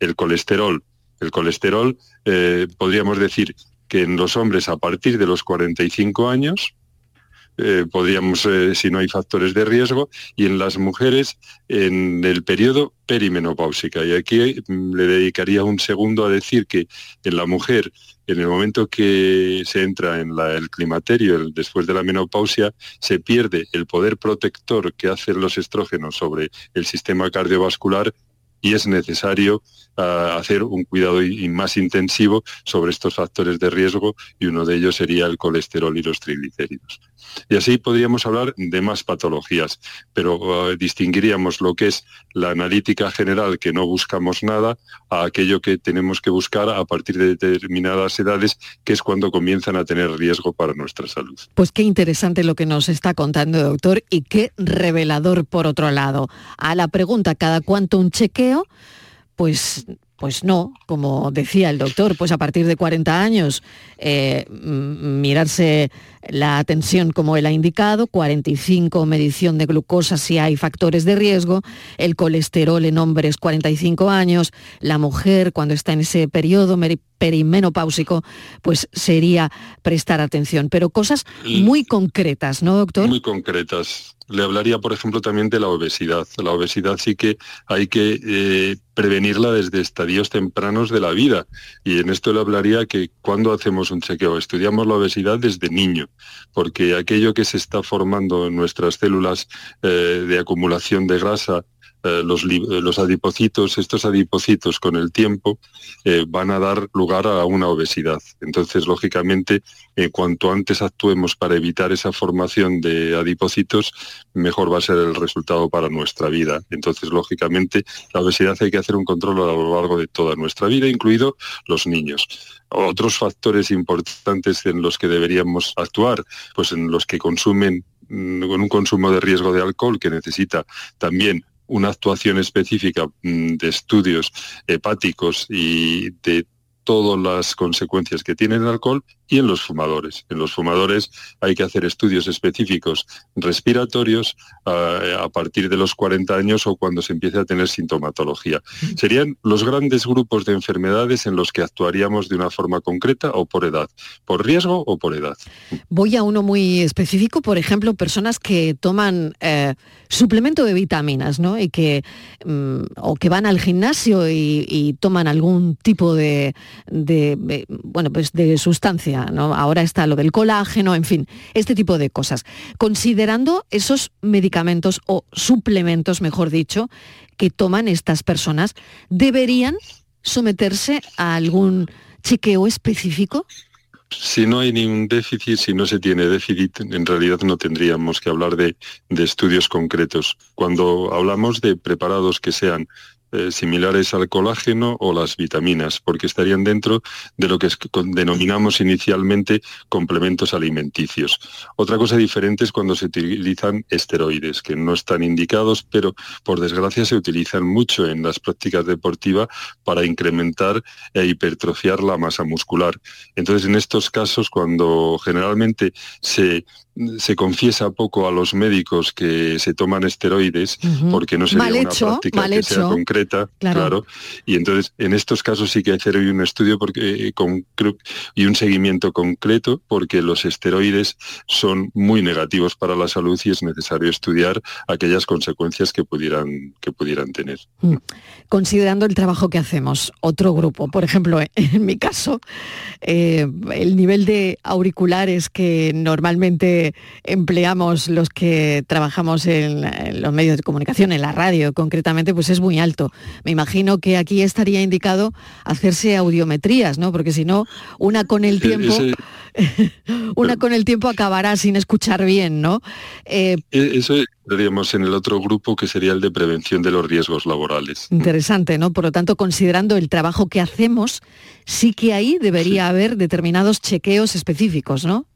El colesterol. El colesterol, eh, podríamos decir que en los hombres a partir de los 45 años, eh, podríamos, eh, si no hay factores de riesgo, y en las mujeres en el periodo perimenopáusica. Y aquí mm, le dedicaría un segundo a decir que en la mujer en el momento que se entra en el climaterio, después de la menopausia, se pierde el poder protector que hacen los estrógenos sobre el sistema cardiovascular y es necesario ah, hacer un cuidado más intensivo sobre estos factores de riesgo y uno de ellos sería el colesterol y los triglicéridos. Y así podríamos hablar de más patologías, pero ah, distinguiríamos lo que es la analítica general, que no buscamos nada, a aquello que tenemos que buscar a partir de determinadas edades, que es cuando comienzan a tener riesgo para nuestra salud. Pues qué interesante lo que nos está contando, doctor, y qué revelador por otro lado. A la pregunta, ¿cada cuánto un chequeo? Pues Pues no, como decía el doctor, pues a partir de 40 años eh, mirarse la tensión como él ha indicado, 45 medición de glucosa si hay factores de riesgo, el colesterol en hombres 45 años, la mujer cuando está en ese periodo perimenopáusico, pues sería prestar atención. Pero cosas muy concretas, ¿no, doctor? Muy concretas le hablaría, por ejemplo, también de la obesidad. La obesidad sí que hay que eh, prevenirla desde estadios tempranos de la vida. Y en esto le hablaría que cuando hacemos un chequeo, estudiamos la obesidad desde niño, porque aquello que se está formando en nuestras células eh, de acumulación de grasa eh, los, eh, los, adipocitos, estos adipocitos con el tiempo eh, van a dar lugar a una obesidad. Entonces, lógicamente, cuanto antes actuemos para evitar esa formación de adipocitos, mejor va a ser el resultado para nuestra vida. Entonces, lógicamente, la obesidad hay que hacer un control a lo largo de toda nuestra vida, incluido los niños. Otros factores importantes en los que deberíamos actuar, pues en los que consumen mm, con un consumo de riesgo de alcohol que necesita también una actuación específica mm, de estudios hepáticos y de todas las consecuencias que tiene el alcohol y en los fumadores. En los fumadores hay que hacer estudios específicos respiratorios a, partir de los 40 años o cuando se empiece a tener sintomatología. Serían los grandes grupos de enfermedades en los que actuaríamos de una forma concreta o por edad, por riesgo o por edad. Voy a uno muy específico, por ejemplo, personas que toman eh, suplemento de vitaminas, ¿no? Y que, mm, o que van al gimnasio y, toman algún tipo de, de, bueno, pues de sustancia Ahora está lo del colágeno, en fin, este tipo de cosas. Considerando esos medicamentos o suplementos, mejor dicho, que toman estas personas, ¿deberían someterse a algún chequeo específico? Si no hay ningún déficit, si no se tiene déficit, en realidad no tendríamos que hablar de, de estudios concretos. Cuando hablamos de preparados que sean eh, similares al colágeno o las vitaminas, porque estarían dentro de lo que denominamos inicialmente complementos alimenticios. Otra cosa diferente es cuando se utilizan esteroides, que no están indicados, pero por desgracia se utilizan mucho en las prácticas deportivas para incrementar e hipertrofiar la masa muscular. Entonces, en estos casos, cuando generalmente se se confiesa poco a los médicos que se toman esteroides porque no sería una práctica que sea concreta, claro. Y entonces en estos casos sí que hay que hacer un estudio porque, eh, con, y un seguimiento concreto porque los esteroides son muy negativos para la salud y es necesario estudiar aquellas consecuencias que pudieran, que pudieran tener. Mm. Considerando el trabajo que hacemos, otro grupo, por ejemplo, en mi caso, eh, el nivel de auriculares que normalmente empleamos los que trabajamos en, los medios de comunicación, en la radio concretamente, pues es muy alto. Me imagino que aquí estaría indicado hacerse audiometrías, ¿no? Porque si no, una con el tiempo, una con el tiempo acabará sin escuchar bien, ¿no? Eh, e, eso estaríamos en el otro grupo que sería el de prevención de los riesgos laborales. Interesante, ¿no? Por lo tanto, considerando el trabajo que hacemos, sí que ahí debería haber determinados chequeos específicos, ¿no?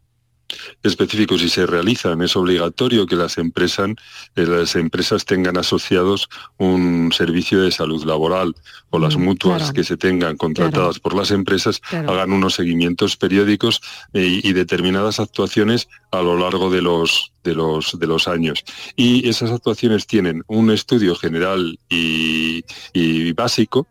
Específicos y se realizan, es obligatorio que las empresas, eh, las empresas tengan asociados un servicio de salud laboral o las mm, mutuas que se tengan contratadas por las empresas hagan unos seguimientos periódicos eh, y determinadas actuaciones a lo largo de los, de los, de los años. Y esas actuaciones tienen un estudio general y básico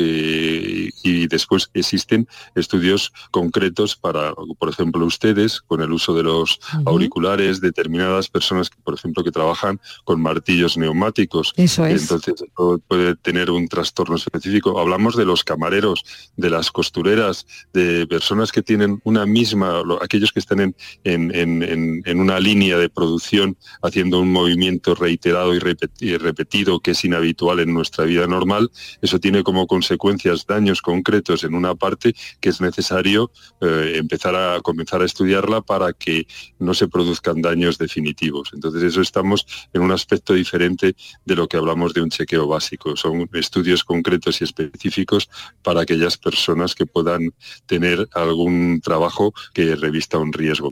y después existen estudios concretos para, por ejemplo, ustedes, con el uso de los auriculares, determinadas personas, por ejemplo, que trabajan con martillos neumáticos. Eso es. Entonces puede tener un trastorno específico. Hablamos de los camareros, de las costureras, de personas que tienen una misma, aquellos que están en, en, en, una línea de producción haciendo un movimiento reiterado y repetido que es inhabitual en nuestra vida normal, eso tiene como consecuencia consecuencias, daños concretos en una parte que es necesario eh, empezar a comenzar a estudiarla para que no se produzcan daños definitivos. Entonces eso estamos en un aspecto diferente de lo que hablamos de un chequeo básico. Son estudios concretos y específicos para aquellas personas que puedan tener algún trabajo que revista un riesgo.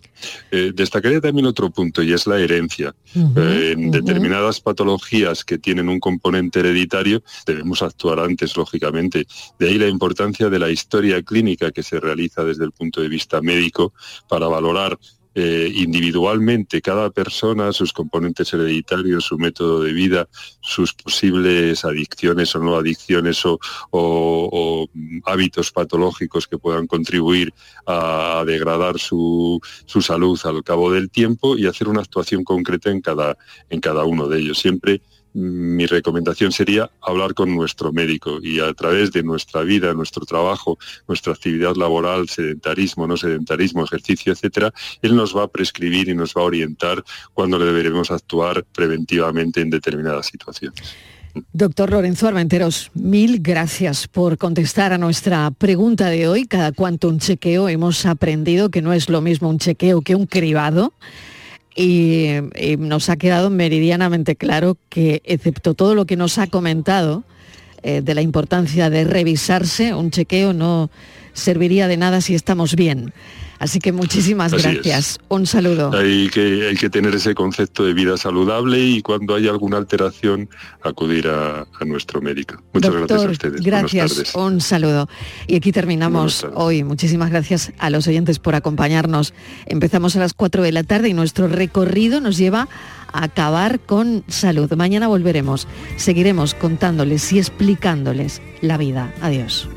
Eh, destacaría también otro punto y es la herencia. Eh, en determinadas patologías que tienen un componente hereditario debemos actuar antes, lógicamente. De ahí la importancia de la historia clínica que se realiza desde el punto de vista médico para valorar eh, individualmente cada persona, sus componentes hereditarios, su método de vida, sus posibles adicciones o no adicciones o, hábitos patológicos que puedan contribuir a, degradar su, su, salud al cabo del tiempo y hacer una actuación concreta en cada, en cada uno de ellos. Siempre mi recomendación sería hablar con nuestro médico y a través de nuestra vida, nuestro trabajo, nuestra actividad laboral, sedentarismo, no sedentarismo, ejercicio, etcétera, él nos va a prescribir y nos va a orientar cuando le deberemos actuar preventivamente en determinadas situaciones. Doctor Lorenzo Armenteros, mil gracias por contestar a nuestra pregunta de hoy. Cada cuanto un chequeo hemos aprendido que no es lo mismo un chequeo que un cribado y, nos ha quedado meridianamente claro que, excepto todo lo que nos ha comentado eh, de la importancia de revisarse, un chequeo no serviría de nada si estamos bien. Así que muchísimas gracias. Un saludo. Hay que, hay que tener ese concepto de vida saludable y cuando hay alguna alteración acudir a, nuestro médico. Muchas gracias a ustedes. Gracias. Un saludo. Y aquí terminamos hoy. Muchísimas gracias a los oyentes por acompañarnos. Empezamos a las 4 de la tarde y nuestro recorrido nos lleva a acabar con salud. Mañana volveremos. Seguiremos contándoles y explicándoles la vida. Adiós.